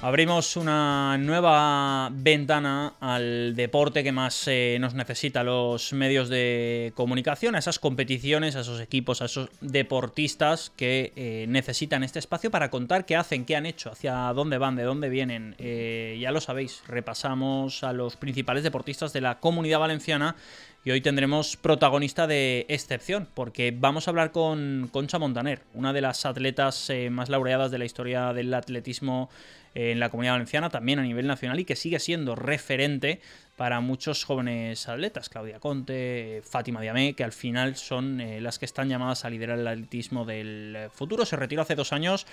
Abrimos una nueva ventana al deporte que más eh, nos necesita los medios de comunicación, a esas competiciones, a esos equipos, a esos deportistas que eh, necesitan este espacio para contar qué hacen, qué han hecho, hacia dónde van, de dónde vienen. Eh, ya lo sabéis, repasamos a los principales deportistas de la comunidad valenciana y hoy tendremos protagonista de excepción, porque vamos a hablar con Concha Montaner, una de las atletas más laureadas de la historia del atletismo en la comunidad valenciana, también a nivel nacional y que sigue siendo referente para muchos jóvenes atletas, Claudia Conte, Fátima Diamé, que al final son eh, las que están llamadas a liderar el atletismo del futuro. Se retiró hace dos años,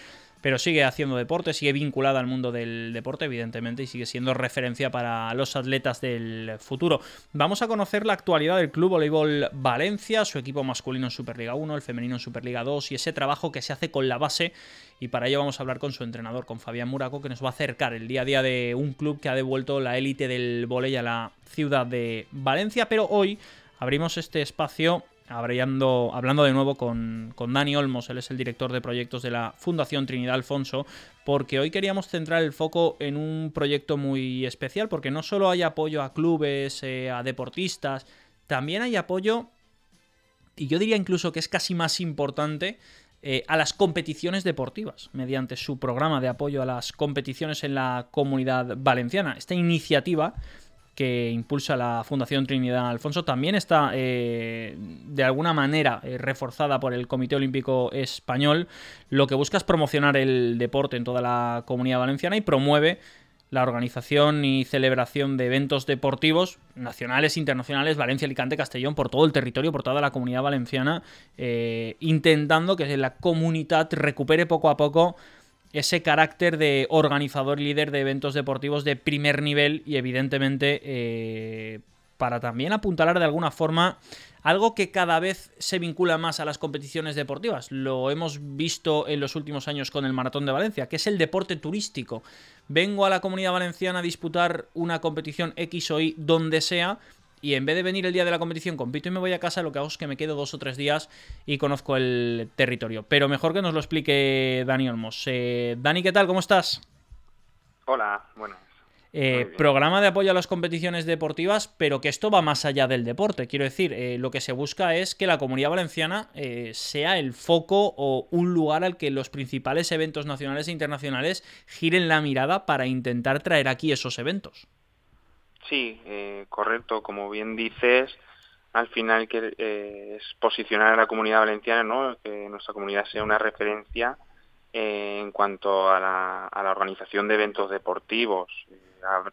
pero sigue haciendo deporte, sigue vinculada al mundo del deporte, evidentemente, y sigue siendo referencia para los atletas del futuro. Vamos a conocer la actualidad del Club Voleibol Valencia, su equipo masculino en Superliga 1, el femenino en Superliga 2 y ese trabajo que se hace con la base y para ello vamos a hablar con su entrenador, con Fabián Muraco, que nos va a acercar el día a día de un club que ha devuelto la élite del volei a la ciudad de Valencia, pero hoy abrimos este espacio hablando, hablando de nuevo con, con, Dani Olmos, él es el director de proyectos de la Fundación Trinidad Alfonso, porque hoy queríamos centrar el foco en un proyecto muy especial, porque no solo hay apoyo a clubes, eh, a deportistas, también hay apoyo, y yo diría incluso que es casi más importante, eh, a las competiciones deportivas mediante su programa de apoyo a las competiciones en la comunidad valenciana. Esta iniciativa que impulsa la Fundación Trinidad Alfonso también está eh, de alguna manera eh, reforzada por el Comité Olímpico Español. Lo que busca es promocionar el deporte en toda la comunidad valenciana y promueve la organización y celebración de eventos deportivos nacionales, internacionales, Valencia, Alicante, Castellón, por todo el territorio, por toda la comunidad valenciana, eh, intentando que la comunidad recupere poco a poco ese carácter de organizador líder de eventos deportivos de primer nivel y evidentemente eh, para también apuntalar de alguna forma algo que cada vez se vincula más a las competiciones deportivas. Lo hemos visto en los últimos años con el Maratón de Valencia, que es el deporte turístico. Vengo a la comunidad valenciana a disputar una competición X o Y donde sea, y en vez de venir el día de la competición, compito y me voy a casa, lo que hago es que me quedo dos o tres días y conozco el territorio. Pero mejor que nos lo explique Dani Olmos. Eh, Dani, ¿qué tal? ¿Cómo estás? Hola, bueno, eh, programa de apoyo a las competiciones deportivas, pero que esto va más allá del deporte. Quiero decir, eh, lo que se busca es que la comunidad valenciana eh, sea el foco o un lugar al que los principales eventos nacionales e internacionales giren la mirada para intentar traer aquí esos eventos. Sí, correcto. Como bien dices, al final que es posicionar a la comunidad valenciana, ¿no? que nuestra comunidad sea una referencia en cuanto a la, a la organización de eventos deportivos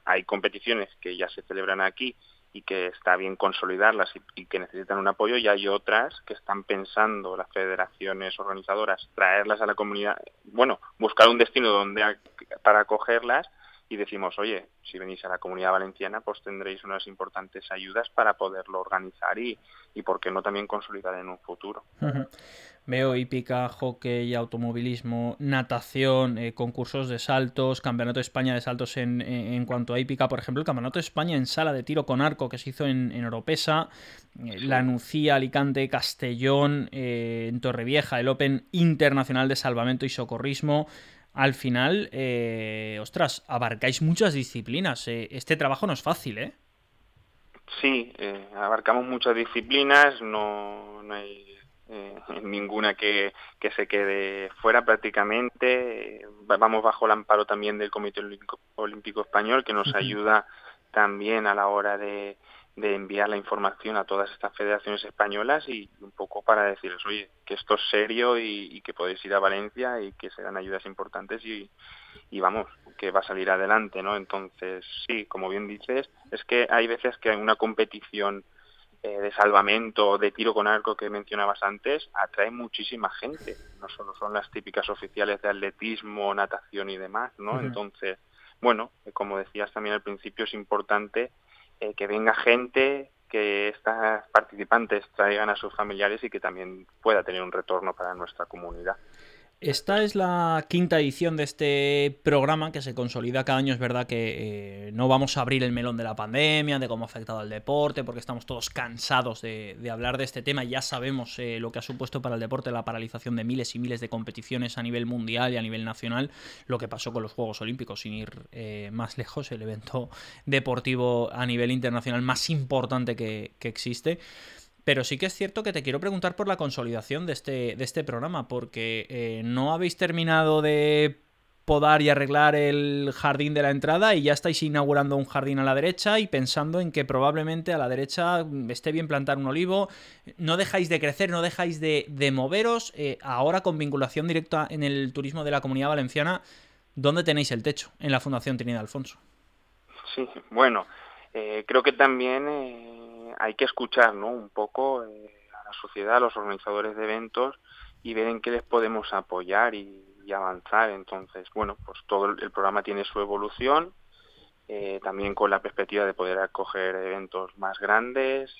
hay competiciones que ya se celebran aquí y que está bien consolidarlas y, que necesitan un apoyo y hay otras que están pensando las federaciones organizadoras traerlas a la comunidad, bueno, buscar un destino donde para acogerlas y decimos, oye, si venís a la comunidad valenciana, pues tendréis unas importantes ayudas para poderlo organizar y, y por qué no también consolidar en un futuro. Veo hípica, hockey, automovilismo, natación, eh, concursos de saltos, Campeonato de España de saltos en, en, cuanto a hípica, por ejemplo, el Campeonato de España en sala de tiro con arco que se hizo en, en Oropesa, eh, la Nucía, Alicante, Castellón, eh, en Torrevieja, el Open Internacional de Salvamento y Socorrismo al final, eh, ostras, abarcáis muchas disciplinas. Eh, este trabajo no es fácil, ¿eh? Sí, eh, abarcamos muchas disciplinas, no, no hay eh, ninguna que, que, se quede fuera prácticamente. Vamos bajo el amparo también del Comité Olímpico, Olímpico Español, que nos ayuda también a la hora de, de enviar la información a todas estas federaciones españolas y un poco para decirles, oye, que esto es serio y, que podéis ir a Valencia y que serán ayudas importantes y, y, vamos, que va a salir adelante, ¿no? Entonces, sí, como bien dices, es que hay veces que hay una competición eh, de salvamento, de tiro con arco que mencionabas antes, atrae muchísima gente. No solo son las típicas oficiales de atletismo, natación y demás, ¿no? Entonces, bueno, como decías también al principio, es importante eh, que venga gente, que estas participantes traigan a sus familiares y que también pueda tener un retorno para nuestra comunidad. Esta es la quinta edición de este programa que se consolida cada año. Es verdad que eh, no vamos a abrir el melón de la pandemia, de cómo ha afectado al deporte, porque estamos todos cansados de, hablar de este tema. Ya sabemos eh, lo que ha supuesto para el deporte la paralización de miles y miles de competiciones a nivel mundial y a nivel nacional, lo que pasó con los Juegos Olímpicos, sin ir eh, más lejos, el evento deportivo a nivel internacional más importante que, que existe. Pero sí que es cierto que te quiero preguntar por la consolidación de este, de este programa, porque eh, no habéis terminado de podar y arreglar el jardín de la entrada y ya estáis inaugurando un jardín a la derecha y pensando en que probablemente a la derecha esté bien plantar un olivo. No dejáis de crecer, no dejáis de, moveros. Eh, ahora con vinculación directa en el turismo de la comunidad valenciana, ¿dónde tenéis el techo? En la Fundación Trinidad Alfonso. Sí, bueno, eh, creo que también hay que escuchar ¿no? un poco eh, a la sociedad, a los organizadores de eventos y ver en qué les podemos apoyar y, avanzar. Entonces, bueno, pues todo el, programa tiene su evolución, eh, también con la perspectiva de poder acoger eventos más grandes,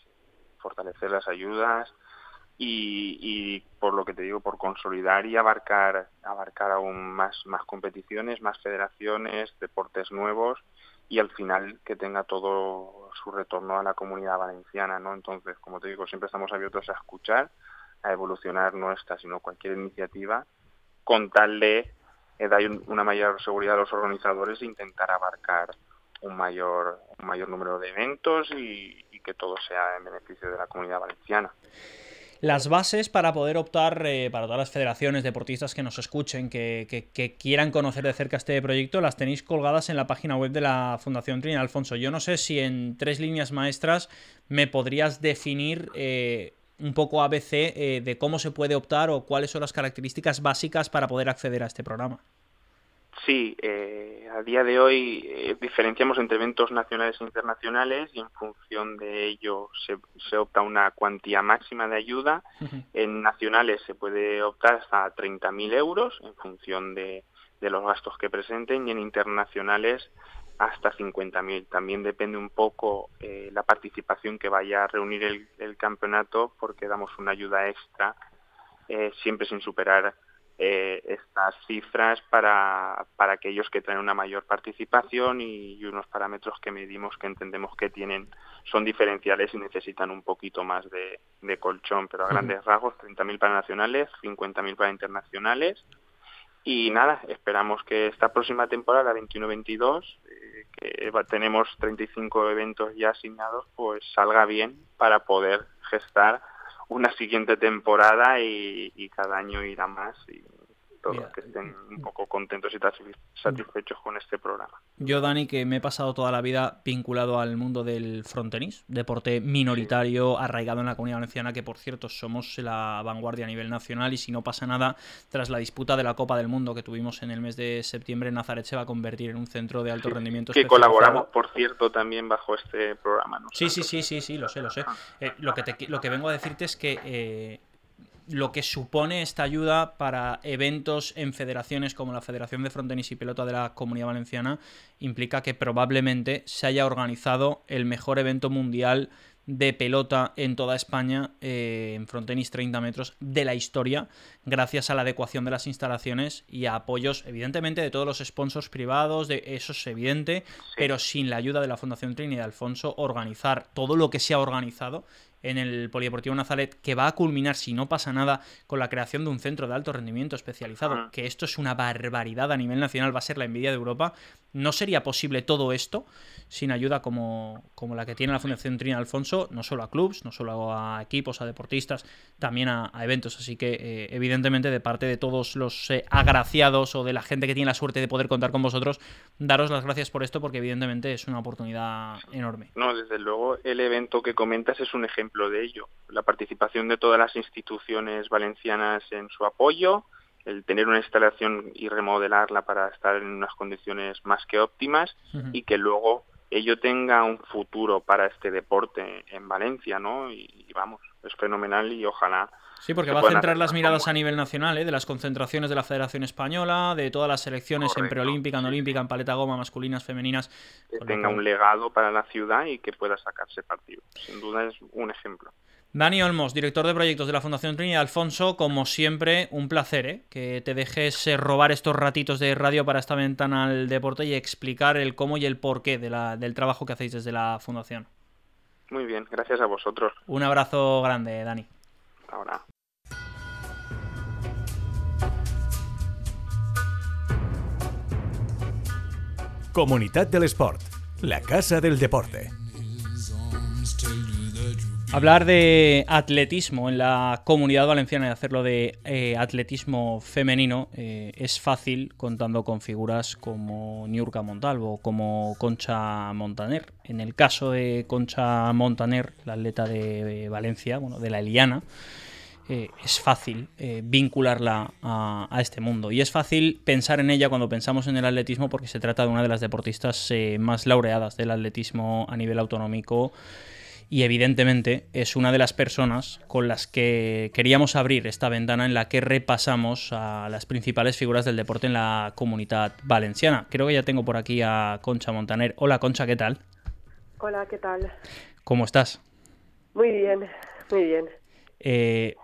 fortalecer las ayudas y, y, por lo que te digo, por consolidar y abarcar, abarcar aún más, más competiciones, más federaciones, deportes nuevos y al final que tenga todo su retorno a la comunidad valenciana, ¿no? Entonces, como te digo, siempre estamos abiertos a escuchar, a evolucionar nuestra, sino cualquier iniciativa, con tal de eh, dar una mayor seguridad a los organizadores e intentar abarcar un mayor, un mayor número de eventos y que todo sea en beneficio de la comunidad valenciana. Las bases para poder optar eh, para todas las federaciones, deportistas que nos escuchen, que, quieran conocer de cerca este proyecto, las tenéis colgadas en la página web de la Fundación Trinidad Alfonso. Yo no sé si en tres líneas maestras me podrías definir eh, un poco ABC eh, de cómo se puede optar o cuáles son las características básicas para poder acceder a este programa. Sí, eh, a día de hoy eh, diferenciamos entre eventos nacionales e internacionales y en función de ello se, se opta una cuantía máxima de ayuda. En nacionales se puede optar hasta 30.000 euros en función de, de, los gastos que presenten y en internacionales hasta 50.000. También depende un poco eh, la participación que vaya a reunir el, el campeonato porque damos una ayuda extra siempre sin superar eh, estas cifras para, para aquellos que tienen una mayor participación y, unos parámetros que medimos que entendemos que tienen son diferenciales y necesitan un poquito más de, colchón, pero a grandes rasgos 30.000 para nacionales, 50.000 para internacionales y nada, esperamos que esta próxima temporada, 21-22, eh, que tenemos 35 eventos ya asignados, pues salga bien para poder gestar una siguiente temporada y, y cada año irá más y todos que estén un poco contentos y satisfechos con este programa. Yo, Dani, que me he pasado toda la vida vinculado al mundo del frontenis, deporte minoritario, arraigado en la comunidad valenciana, que por cierto somos la vanguardia a nivel nacional y si no pasa nada, tras la disputa de la Copa del Mundo que tuvimos en el mes de septiembre, Nazaret se va a convertir en un centro de alto rendimiento. Que colaboramos, por cierto, también bajo este programa. Sí, sí, sí, sí, sí, lo sé, lo sé. Eh, lo, que te, lo que vengo a decirte es que... Eh, lo que supone esta ayuda para eventos en federaciones como la Federación de Frontenis y Pelota de la Comunidad Valenciana implica que probablemente se haya organizado el mejor evento mundial de pelota en toda España eh, en frontenis 30 metros de la historia gracias a la adecuación de las instalaciones y a apoyos evidentemente de todos los sponsors privados de eso es evidente pero sin la ayuda de la Fundación Trini y de Alfonso organizar todo lo que se ha organizado en el Polideportivo Nazaret, que va a culminar, si no pasa nada, con la creación de un centro de alto rendimiento especializado, que esto es una barbaridad a nivel nacional, va a ser la envidia de Europa. No sería posible todo esto sin ayuda como, como la que tiene la Fundación Trina Alfonso, no solo a clubs, no solo a equipos, a deportistas, también a, eventos. Así que, eh, evidentemente, de parte de todos los eh, agraciados o de la gente que tiene la suerte de poder contar con vosotros, daros las gracias por esto, porque evidentemente es una oportunidad enorme. No, desde luego, el evento que comentas es un ejemplo de ello. La participación de todas las instituciones valencianas en su apoyo, el tener una instalación y remodelarla para estar en unas condiciones más que óptimas y que luego ello tenga un futuro para este deporte en Valencia, ¿no? Y, vamos, es fenomenal y ojalá. Sí, porque va a centrar las miradas a nivel nacional, ¿eh? de las concentraciones de la Federación Española, de todas las selecciones en preolímpica, en olímpica, en paleta goma, masculinas, femeninas. Que tenga un legado para la ciudad y que pueda sacarse partido. Sin duda es un ejemplo. Dani Olmos, director de proyectos de la Fundación Trinidad Alfonso, como siempre, un placer ¿eh? que te dejes eh, robar estos ratitos de radio para esta ventana al deporte y explicar el cómo y el porqué de la, del trabajo que hacéis desde la Fundación. Muy bien, gracias a vosotros. Un abrazo grande, Dani. Ahora. Comunidad del Sport, la casa del deporte. Hablar de atletismo en la comunidad valenciana y hacerlo de eh, atletismo femenino eh, es fácil contando con figuras como Niurka Montalvo o como Concha Montaner. En el caso de Concha Montaner, la atleta de Valencia, bueno, de la Eliana, eh, es fácil vincularla a, a, este mundo. Y es fácil pensar en ella cuando pensamos en el atletismo porque se trata de una de las deportistas más laureadas del atletismo a nivel autonómico y evidentemente es una de las personas con las que queríamos abrir esta ventana en la que repasamos a las principales figuras del deporte en la comunidad valenciana. Creo que ya tengo por aquí a Concha Montaner. Hola Concha, ¿qué tal? Hola, ¿qué tal? ¿Cómo estás? Muy bien, muy bien. Eh,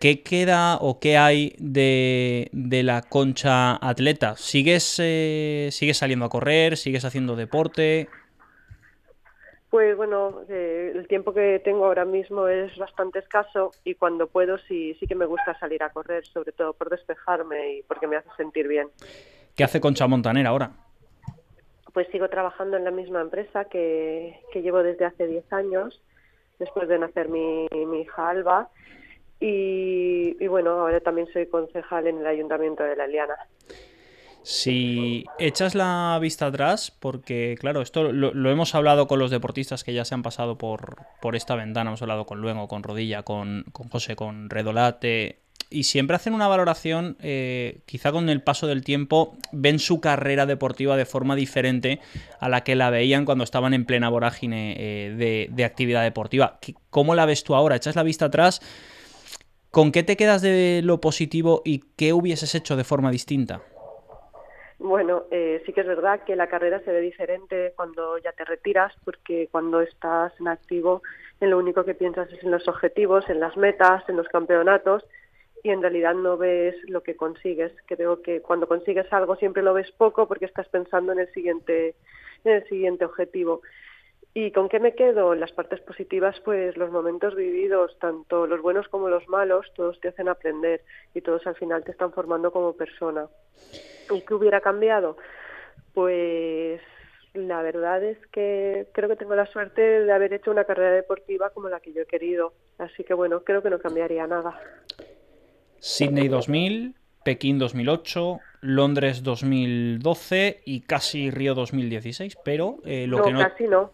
¿Qué queda o qué hay de, la concha atleta? ¿Sigues, eh, ¿Sigues saliendo a correr? ¿Sigues haciendo deporte? Pues bueno, eh, el tiempo que tengo ahora mismo es bastante escaso y cuando puedo sí, sí que me gusta salir a correr, sobre todo por despejarme y porque me hace sentir bien. ¿Qué hace Concha Montaner ahora? Pues sigo trabajando en la misma empresa que, llevo desde hace 10 años, después de nacer mi, hija Alba. Y, y bueno, ahora también soy concejal en el Ayuntamiento de La Liana. Si echas la vista atrás, porque claro, esto lo, hemos hablado con los deportistas que ya se han pasado por, por esta ventana, hemos hablado con Luengo, con Rodilla, con, con José, con Redolate, y siempre hacen una valoración, eh, quizá con el paso del tiempo, ven su carrera deportiva de forma diferente a la que la veían cuando estaban en plena vorágine eh, de, de actividad deportiva. ¿Cómo la ves tú ahora? ¿Echas la vista atrás? ¿Con qué te quedas de lo positivo y qué hubieses hecho de forma distinta? Bueno, eh, sí que es verdad que la carrera se ve diferente cuando ya te retiras, porque cuando estás en activo, en lo único que piensas es en los objetivos, en las metas, en los campeonatos, y en realidad no ves lo que consigues. Creo que cuando consigues algo siempre lo ves poco porque estás pensando en el siguiente, en el siguiente objetivo. ¿Y con qué me quedo? Las partes positivas, pues los momentos vividos, tanto los buenos como los malos, todos te hacen aprender y todos al final te están formando como persona. ¿Y qué hubiera cambiado? Pues la verdad es que creo que tengo la suerte de haber hecho una carrera deportiva como la que yo he querido. Así que bueno, creo que no cambiaría nada. Sydney 2000, Pekín 2008, Londres 2012 y casi Río 2016, pero eh, lo no, que no... casi no.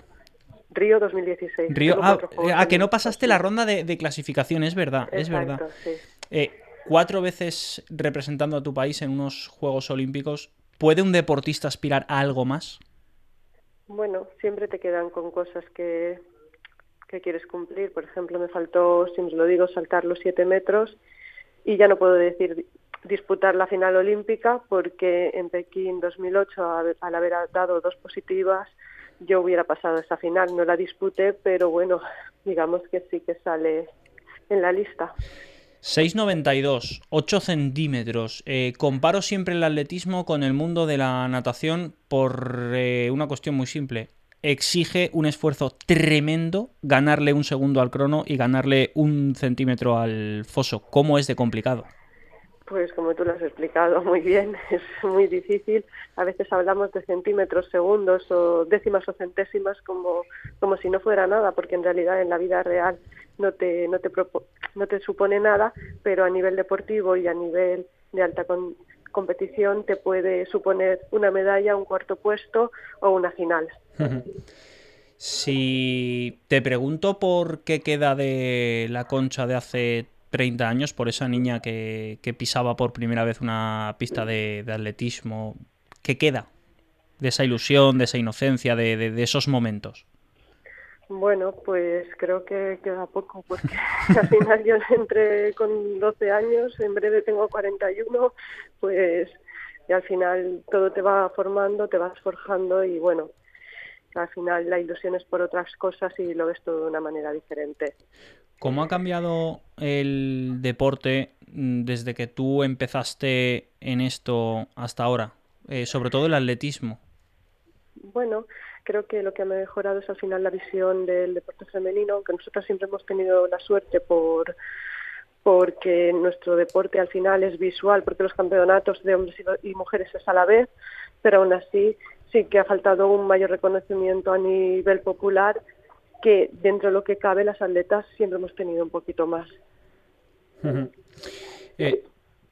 Río 2016. Río, ah, ah que no pasaste la ronda de, clasificación, es verdad, es verdad. Eh, cuatro veces representando a tu país en unos Juegos Olímpicos, ¿puede un deportista aspirar a algo más? Bueno, siempre te quedan con cosas que, que quieres cumplir. Por ejemplo, me faltó, si os lo digo, saltar los siete metros y ya no puedo decir disputar la final olímpica porque en Pekín 2008, al haber dado dos positivas, yo hubiera pasado esa final. No la disputé, pero bueno, digamos que sí que sale en la lista. 6,92, 8 centímetros. Eh, comparo siempre el atletismo con el mundo de la natación por eh, una cuestión muy simple. Exige un esfuerzo tremendo ganarle un segundo al crono y ganarle un centímetro al foso. ¿Cómo es de complicado? Pues como tú lo has explicado muy bien, es muy difícil. A veces hablamos de centímetros, segundos o décimas o centésimas como, como si no fuera nada, porque en realidad en la vida real no te, no te, no te supone nada, pero a nivel deportivo y a nivel de alta competición te puede suponer una medalla, un cuarto puesto o una final. Si te pregunto por qué queda de la concha de hace 30 años por esa niña que, pisaba por primera vez una pista de, atletismo. ¿Qué queda de esa ilusión, de esa inocencia, de, esos momentos? Bueno, pues creo que queda poco, porque al final yo entré con 12 años, en breve tengo 41, pues y al final todo te va formando, te vas forjando y bueno, Al final la ilusión es por otras cosas y lo ves todo de una manera diferente. ¿Cómo ha cambiado el deporte mm, desde que tú empezaste en esto hasta ahora? Eh, sobre todo el atletismo. Bueno, creo que lo que ha mejorado es al final la visión del deporte femenino, aunque nosotros siempre hemos tenido la suerte por porque nuestro deporte al final es visual, porque los campeonatos de hombres y mujeres es a la vez, pero aún así sí que ha faltado un mayor reconocimiento a nivel popular que dentro de lo que cabe las atletas siempre hemos tenido un poquito más. Eh,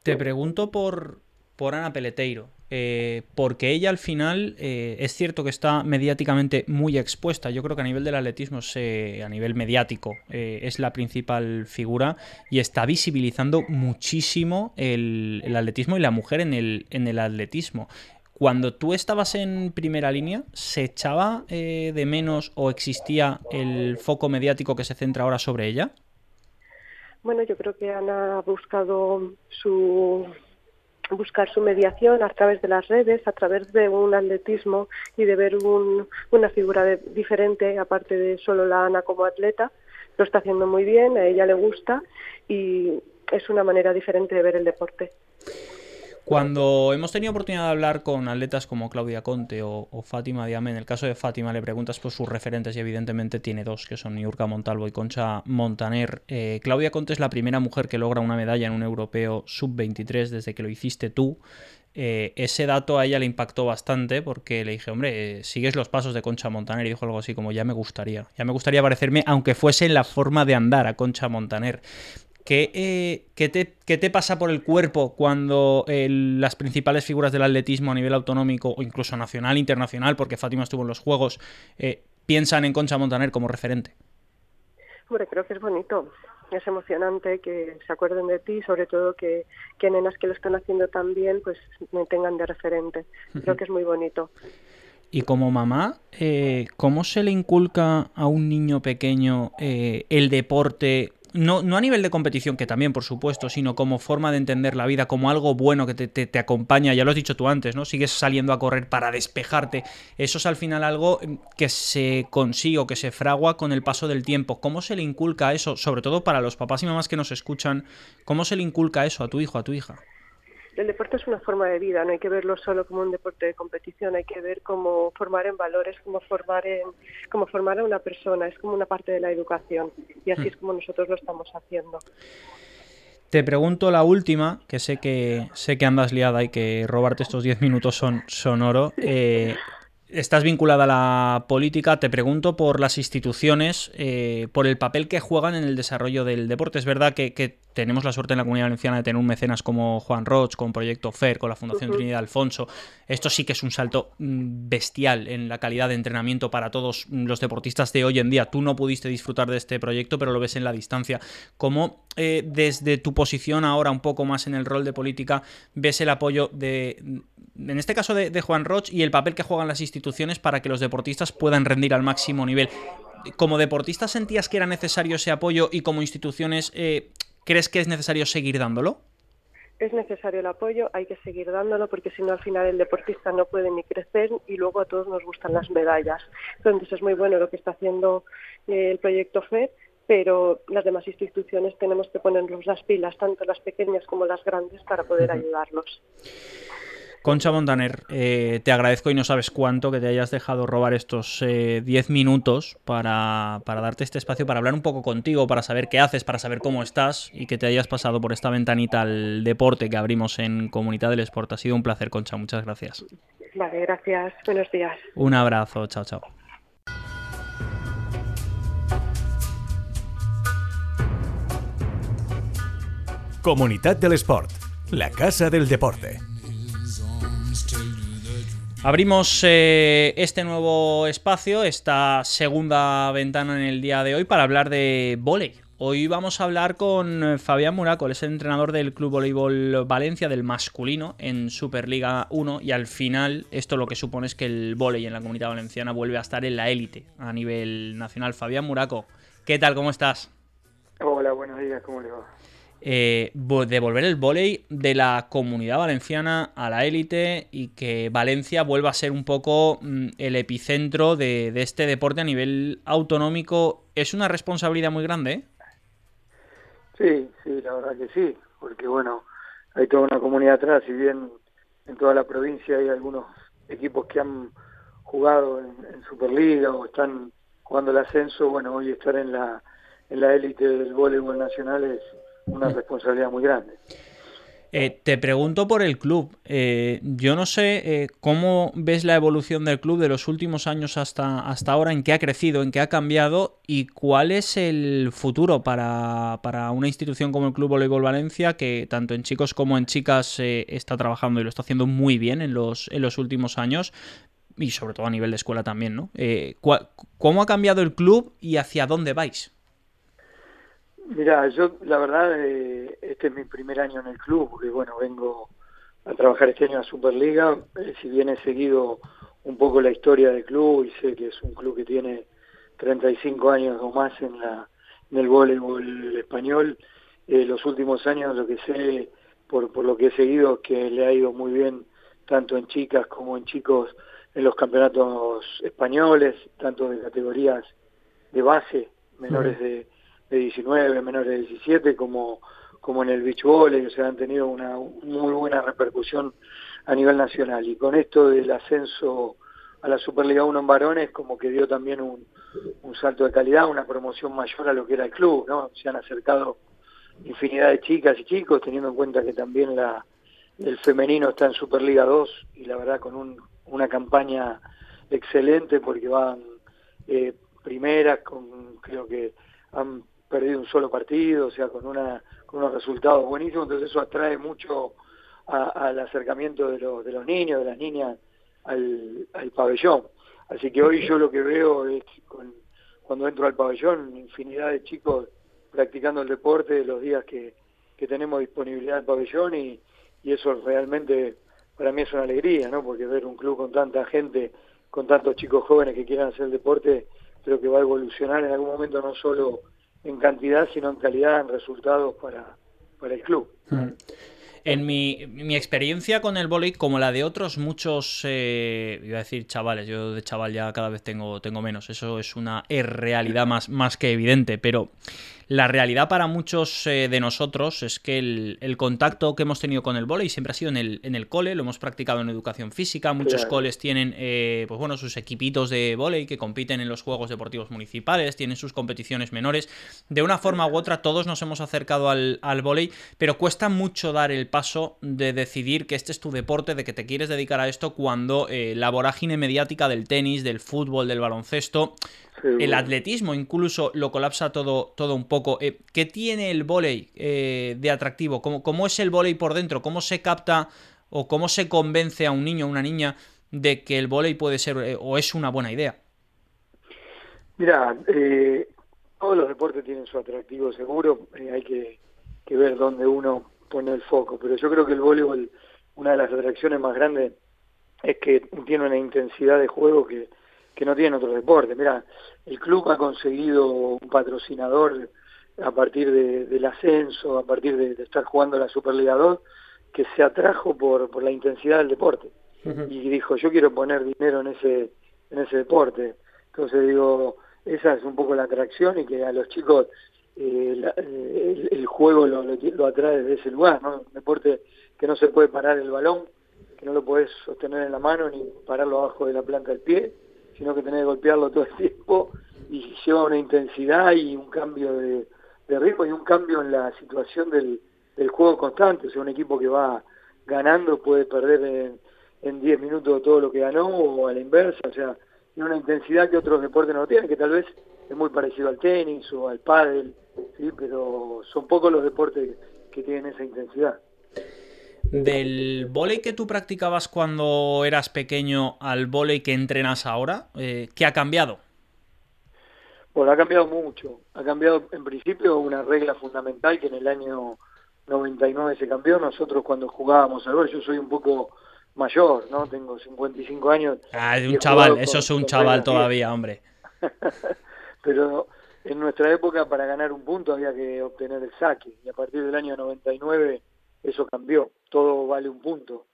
te pregunto por, por Ana Peleteiro. Eh, porque ella al final eh, es cierto que está mediáticamente muy expuesta. Yo creo que a nivel del atletismo, a nivel mediático, eh, es la principal figura y está visibilizando muchísimo el, atletismo y la mujer en el, en el atletismo. Cuando tú estabas en primera línea, ¿se echaba de menos o existía el foco mediático que se centra ahora sobre ella? Bueno, yo creo que Ana ha buscado su buscar su mediación a través de las redes, a través de un atletismo y de ver una figura diferente, aparte de solo la Ana como atleta. Lo está haciendo muy bien, a ella le gusta y es una manera diferente de ver el deporte. Cuando hemos tenido oportunidad de hablar con atletas como Claudia Conte o, Fátima Diame, en el caso de Fátima le preguntas por sus referentes y evidentemente tiene dos, que son Niurka Montalvo y Concha Montaner. Eh, Claudia Conte es la primera mujer que logra una medalla en un europeo sub-23 desde que lo hiciste tú. Eh, ese dato a ella le impactó bastante porque le dije, hombre, eh, sigues los pasos de Concha Montaner y dijo algo así como, ya me gustaría, ya me gustaría parecerme, aunque fuese en la forma de andar a Concha Montaner. Eh, ¿Qué, te, pasa por el cuerpo cuando las principales figuras del atletismo a nivel autonómico o incluso nacional, internacional, porque Fátima estuvo en los Juegos, eh, piensan en Concha Montaner como referente? Hombre, creo que es bonito, es emocionante que se acuerden de ti, sobre todo que, que nenas que lo están haciendo tan bien, pues me tengan de referente. Creo que es muy bonito. Y como mamá, eh, ¿cómo se le inculca a un niño pequeño el deporte no, no a nivel de competición, que también, por supuesto, sino como forma de entender la vida, como algo bueno que te, te, acompaña, ya lo has dicho tú antes, ¿no? Sigues saliendo a correr para despejarte. Eso es al final algo que se consigue o que se fragua con el paso del tiempo. ¿Cómo se le inculca eso, sobre todo para los papás y mamás que nos escuchan, cómo se le inculca eso a tu hijo, a tu hija? El deporte es una forma de vida, no hay que verlo solo como un deporte de competición, hay que ver cómo formar en valores, cómo formar en, cómo formar a una persona, es como una parte de la educación y así hmm. es como nosotros lo estamos haciendo. Te pregunto la última, que sé que sé que andas liada y que robarte estos 10 minutos son, son oro. Eh, estás vinculada a la política, te pregunto por las instituciones, eh, por el papel que juegan en el desarrollo del deporte. Es verdad que, que tenemos la suerte en la comunidad valenciana de tener un mecenas como Juan Roch, con Proyecto FER, con la Fundación Trinidad Alfonso. Esto sí que es un salto mm, bestial en la calidad de entrenamiento para todos los deportistas de hoy en día. Tú no pudiste disfrutar de este proyecto, pero lo ves en la distancia. ¿Cómo eh, desde tu posición ahora un poco más en el rol de política ves el apoyo de, en este caso de, Juan Roch y el papel que juegan las instituciones para que los deportistas puedan rendir al máximo nivel? como deportista sentías que era necesario ese apoyo y como instituciones eh, ¿Crees que es necesario seguir dándolo? Es necesario el apoyo, hay que seguir dándolo porque si no al final el deportista no puede ni crecer y luego a todos nos gustan las medallas. Entonces es muy bueno lo que está haciendo eh, el proyecto FED, pero las demás instituciones tenemos que ponernos las pilas, tanto las pequeñas como las grandes, para poder ayudarlos. Concha Montaner, eh, te agradezco y no sabes cuánto que te hayas dejado robar estos 10 eh, minutos para, darte este espacio, para hablar un poco contigo, para saber qué haces, para saber cómo estás y que te hayas pasado por esta ventanita al deporte que abrimos en Comunidad del Sport. Ha sido un placer, Concha. Muchas gracias. Vale, gracias. Buenos días. Un abrazo. Chao, chao. Comunidad del Sport, la casa del deporte. Abrimos eh, este nuevo espacio, esta segunda ventana en el día de hoy para hablar de volei. Hoy vamos a hablar con Fabián Muraco, es el entrenador del Club Voleibol Valencia, del masculino, en Superliga 1, y al final esto lo que supone es que el volei en la comunidad valenciana vuelve a estar en la élite a nivel nacional. Fabián Muraco, ¿qué tal? ¿Cómo estás? Hola, buenos días, ¿cómo le va? Eh, devolver el vóley de la comunidad valenciana a la élite y que Valencia vuelva a ser un poco mm, el epicentro de, este deporte a nivel autonómico, es una responsabilidad muy grande. ¿eh? Sí, sí, la verdad que sí, porque bueno, hay toda una comunidad atrás, si bien en toda la provincia hay algunos equipos que han jugado en, Superliga o están jugando el ascenso, bueno, hoy estar en la en la élite del voleibol nacional es una responsabilidad muy grande. Eh, te pregunto por el club. Eh, yo no sé eh, cómo ves la evolución del club de los últimos años hasta, hasta ahora, en qué ha crecido, en qué ha cambiado y cuál es el futuro para, una institución como el Club Voleibol Valencia, que tanto en chicos como en chicas está trabajando y lo está haciendo muy bien en los, en los últimos años y sobre todo a nivel de escuela también, ¿no? ¿Cómo ha cambiado el club y hacia dónde vais? Mira, yo la verdad, eh, este es mi primer año en el club, porque bueno, vengo a trabajar este año en la Superliga, eh, si bien he seguido un poco la historia del club y sé que es un club que tiene 35 años o más en, la, en el voleibol español, eh, los últimos años lo que sé, por, por lo que he seguido, es que le ha ido muy bien tanto en chicas como en chicos en los campeonatos españoles, tanto de categorías de base, menores de de 19, menores de 17, como, como en el beach volley, o sea, han tenido una muy buena repercusión a nivel nacional. Y con esto del ascenso a la Superliga 1 en varones, como que dio también un, un salto de calidad, una promoción mayor a lo que era el club, ¿no? Se han acercado infinidad de chicas y chicos, teniendo en cuenta que también la el femenino está en Superliga 2 y la verdad con un, una campaña excelente porque van eh, primeras, con creo que han perdido un solo partido, o sea, con, una, con unos resultados buenísimos, entonces eso atrae mucho al acercamiento de, los de los niños, de las niñas al, al pabellón. Así que hoy yo lo que veo es, con, cuando entro al pabellón, infinidad de chicos practicando el deporte los días que, que tenemos disponibilidad el pabellón y, y eso realmente para mí es una alegría, ¿no? Porque ver un club con tanta gente, con tantos chicos jóvenes que quieran hacer el deporte, creo que va a evolucionar en algún momento no solo en cantidad, sino en calidad, en resultados para, para el club. Hmm. En mi, mi, experiencia con el vóley, como la de otros muchos, eh, iba a decir chavales, yo de chaval ya cada vez tengo, tengo menos, eso es una realidad más, más que evidente, pero la realidad para muchos eh, de nosotros es que el, contacto que hemos tenido con el vóley siempre ha sido en el, en el cole, lo hemos practicado en educación física, muchos coles tienen eh, pues bueno, sus equipitos de vóley que compiten en los Juegos Deportivos Municipales, tienen sus competiciones menores. De una forma u otra todos nos hemos acercado al, al vóley, pero cuesta mucho dar el paso de decidir que este es tu deporte, de que te quieres dedicar a esto cuando eh, la vorágine mediática del tenis, del fútbol, del baloncesto, el atletismo incluso lo colapsa todo, todo un poco. Eh, ¿Qué tiene el vóley eh, de atractivo? ¿Cómo, ¿Cómo, es el vóley por dentro? ¿Cómo se capta o cómo se convence a un niño o una niña de que el vóley puede ser eh, o es una buena idea? Mira, todos los deportes tienen su atractivo seguro, hay que, que, ver dónde uno pone el foco, pero yo creo que el voleibol, una de las atracciones más grandes es que tiene una intensidad de juego que, que no tienen otros deportes. Mira, el club ha conseguido un patrocinador a partir del ascenso, a partir de, estar jugando la Superliga 2, que se atrajo por, por la intensidad del deporte. Y dijo, yo quiero poner dinero en ese, en ese deporte. Entonces digo, esa es un poco la atracción y que a los chicos eh, eh, el, juego lo, lo, atrae desde ese lugar, ¿no? Un deporte que no se puede parar el balón, que no lo puedes sostener en la mano ni pararlo abajo de la planta del pie, sino que tenés que golpearlo todo el tiempo y lleva una intensidad y un cambio de, ritmo y un cambio en la situación del, juego constante. O sea, un equipo que va ganando puede perder en 10 minutos todo lo que ganó o a la inversa. O sea, tiene una intensidad que otros deportes no tienen, que tal vez es muy parecido al tenis o al pádel, ¿sí? pero son pocos los deportes que tienen esa intensidad. Del volei que tú practicabas cuando eras pequeño al volei que entrenas ahora, eh, ¿qué ha cambiado? Bueno, ha cambiado mucho. Ha cambiado en principio una regla fundamental que en el año 99 se cambió. Nosotros cuando jugábamos al yo soy un poco mayor, ¿no? Tengo 55 años. Ah, un chaval, eso es un chaval todavía, hombre. Pero en nuestra época para ganar un punto había que obtener el saque y a partir del año 99 eso cambió, todo vale un punto.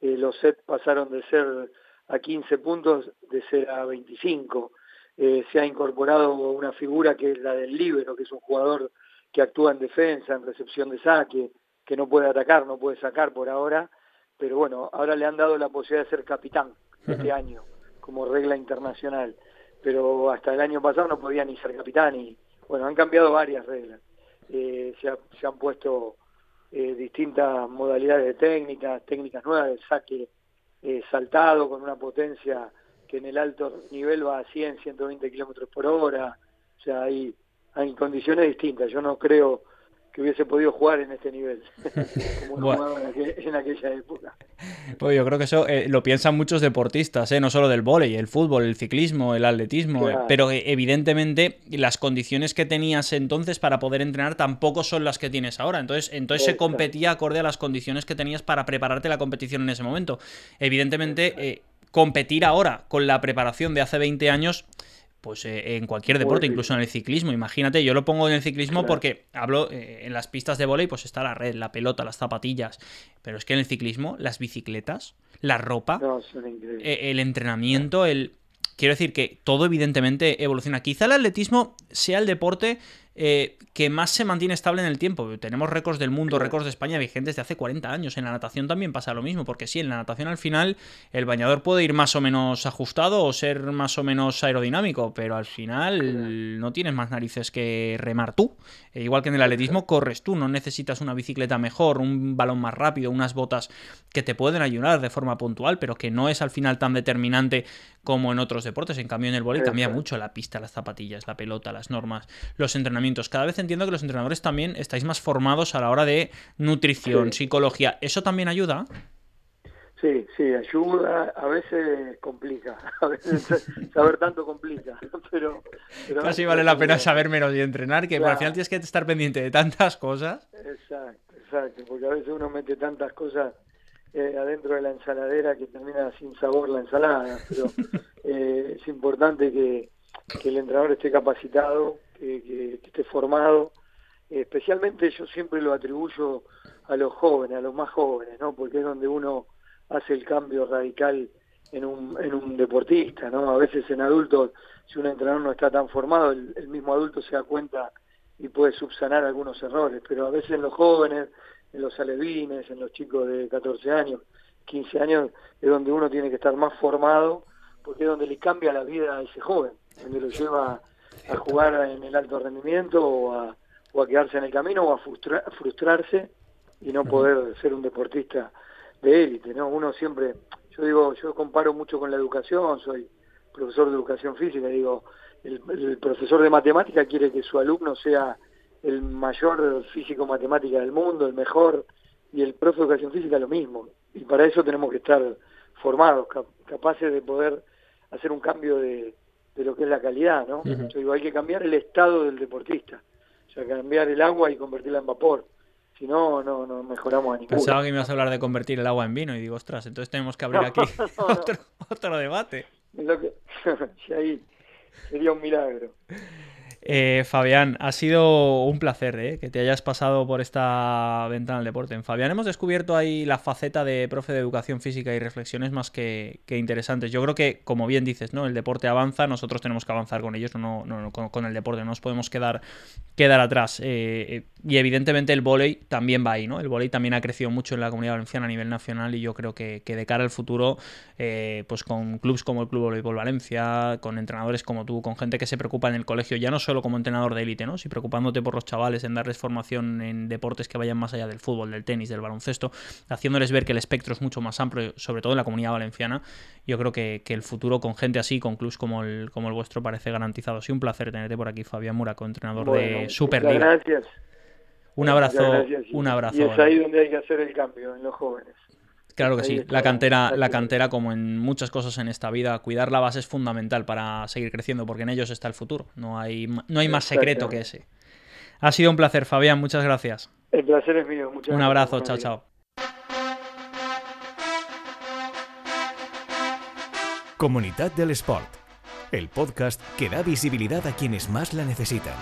Eh, los sets pasaron de ser a 15 puntos, de ser a 25. Eh, se ha incorporado una figura que es la del libero, que es un jugador que actúa en defensa, en recepción de saque, que no puede atacar, no puede sacar por ahora, pero bueno, ahora le han dado la posibilidad de ser capitán este año, como regla internacional, pero hasta el año pasado no podía ni ser capitán y bueno, han cambiado varias reglas, eh, se, se, han puesto eh, distintas modalidades de técnicas, técnicas nuevas de saque eh, saltado con una potencia que en el alto nivel va a 100, 120 kilómetros por hora, o sea, hay, hay condiciones distintas, yo no creo que hubiese podido jugar en este nivel, como en, aquella época. Pues yo creo que eso eh, lo piensan muchos deportistas, ¿eh? no solo del vóley, el fútbol, el ciclismo, el atletismo, eh, pero evidentemente las condiciones que tenías entonces para poder entrenar tampoco son las que tienes ahora. Entonces, entonces se competía acorde a las condiciones que tenías para prepararte la competición en ese momento. Evidentemente, competir ahora con la preparación de hace 20 años pues eh, en cualquier deporte, incluso en el ciclismo. Imagínate, yo lo pongo en el ciclismo porque hablo eh, en las pistas de volei, pues está la red, la pelota, las zapatillas. Pero es que en el ciclismo, las bicicletas, la ropa, eh, el entrenamiento, el. Quiero decir que todo evidentemente evoluciona. Quizá el atletismo sea el deporte eh, que más se mantiene estable en el tiempo. Tenemos récords del mundo, récords de España vigentes de hace 40 años. En la natación también pasa lo mismo, porque sí, en la natación al final el bañador puede ir más o menos ajustado o ser más o menos aerodinámico, pero al final no tienes más narices que remar tú. E igual que en el atletismo, corres tú, no necesitas una bicicleta mejor, un balón más rápido, unas botas que te pueden ayudar de forma puntual, pero que no es al final tan determinante como en otros deportes. En cambio, en el vóley cambia mucho la pista, las zapatillas, la pelota, las normas, los entrenamientos. Cada vez entiendo que los entrenadores también estáis más formados a la hora de nutrición, psicología. ¿Eso también ayuda? Sí, sí, ayuda, a veces complica, a veces saber tanto complica, pero... Casi vale la pena saber menos y entrenar, que al final tienes que estar pendiente de tantas cosas. Exacto, exacto, porque a veces uno mete tantas cosas eh, adentro de la ensaladera que termina sin sabor la ensalada, pero eh, es importante que, el entrenador esté capacitado, que, esté formado, especialmente yo siempre lo atribuyo a los jóvenes, a los más jóvenes, ¿no? porque es donde uno hace el cambio radical en un, en un deportista, ¿no? A veces en adultos, si un entrenador no está tan formado, el, el mismo adulto se da cuenta y puede subsanar algunos errores, pero a veces en los jóvenes, en los alevines, en los chicos de 14 años, 15 años, es donde uno tiene que estar más formado, porque es donde le cambia la vida a ese joven, donde lo lleva a jugar en el alto rendimiento o a, o a quedarse en el camino o a frustrarse y no poder ser un deportista de élite, ¿no? Uno siempre, yo digo, yo comparo mucho con la educación, soy profesor de educación física, digo, el, el profesor de matemática quiere que su alumno sea el mayor físico matemática del mundo, el mejor, y el profe de educación física lo mismo. Y para eso tenemos que estar formados, capaces de poder hacer un cambio de, de lo que es la calidad, ¿no? Yo digo, hay que cambiar el estado del deportista, o sea, cambiar el agua y convertirla en vapor. Si no, no, no mejoramos a ninguno. Pensaba que me ibas a hablar de convertir el agua en vino y digo, ostras, entonces tenemos que abrir aquí otro, otro, debate. Lo que, ahí sería un milagro. Eh, Fabián, ha sido un placer eh, que te hayas pasado por esta ventana del deporte. En Fabián hemos descubierto ahí la faceta de profe de educación física y reflexiones más que, interesantes. Yo creo que, como bien dices, ¿no? el deporte avanza, nosotros tenemos que avanzar con ellos, no, con, el deporte, no nos podemos quedar, quedar atrás. Eh, y evidentemente el vóley también va ahí, ¿no? El vóley también ha crecido mucho en la comunidad valenciana a nivel nacional y yo creo que, de cara al futuro, pues con clubes como el Club Voleibol Valencia, con entrenadores como tú, con gente que se preocupa en el colegio, ya no solo como entrenador de élite, ¿no? Si preocupándote por los chavales, en darles formación en deportes que vayan más allá del fútbol, del tenis, del baloncesto, haciéndoles ver que el espectro es mucho más amplio, sobre todo en la comunidad valenciana, yo creo que, el futuro con gente así, con clubs como el, como el vuestro, parece garantizado. Sí, un placer tenerte por aquí, Fabián Muraco, entrenador de Superliga. Gracias. Un abrazo, un abrazo. Y es ahí donde hay que hacer el cambio, en los jóvenes. Claro que sí, la cantera, la cantera, como en muchas cosas en esta vida, cuidar la base es fundamental para seguir creciendo, porque en ellos está el futuro. No hay, no hay más secreto que ese. Ha sido un placer, Fabián, muchas gracias. El placer es mío, muchas Un abrazo, chao, chao. Comunidad del Sport, el podcast que da visibilidad a quienes más la necesitan.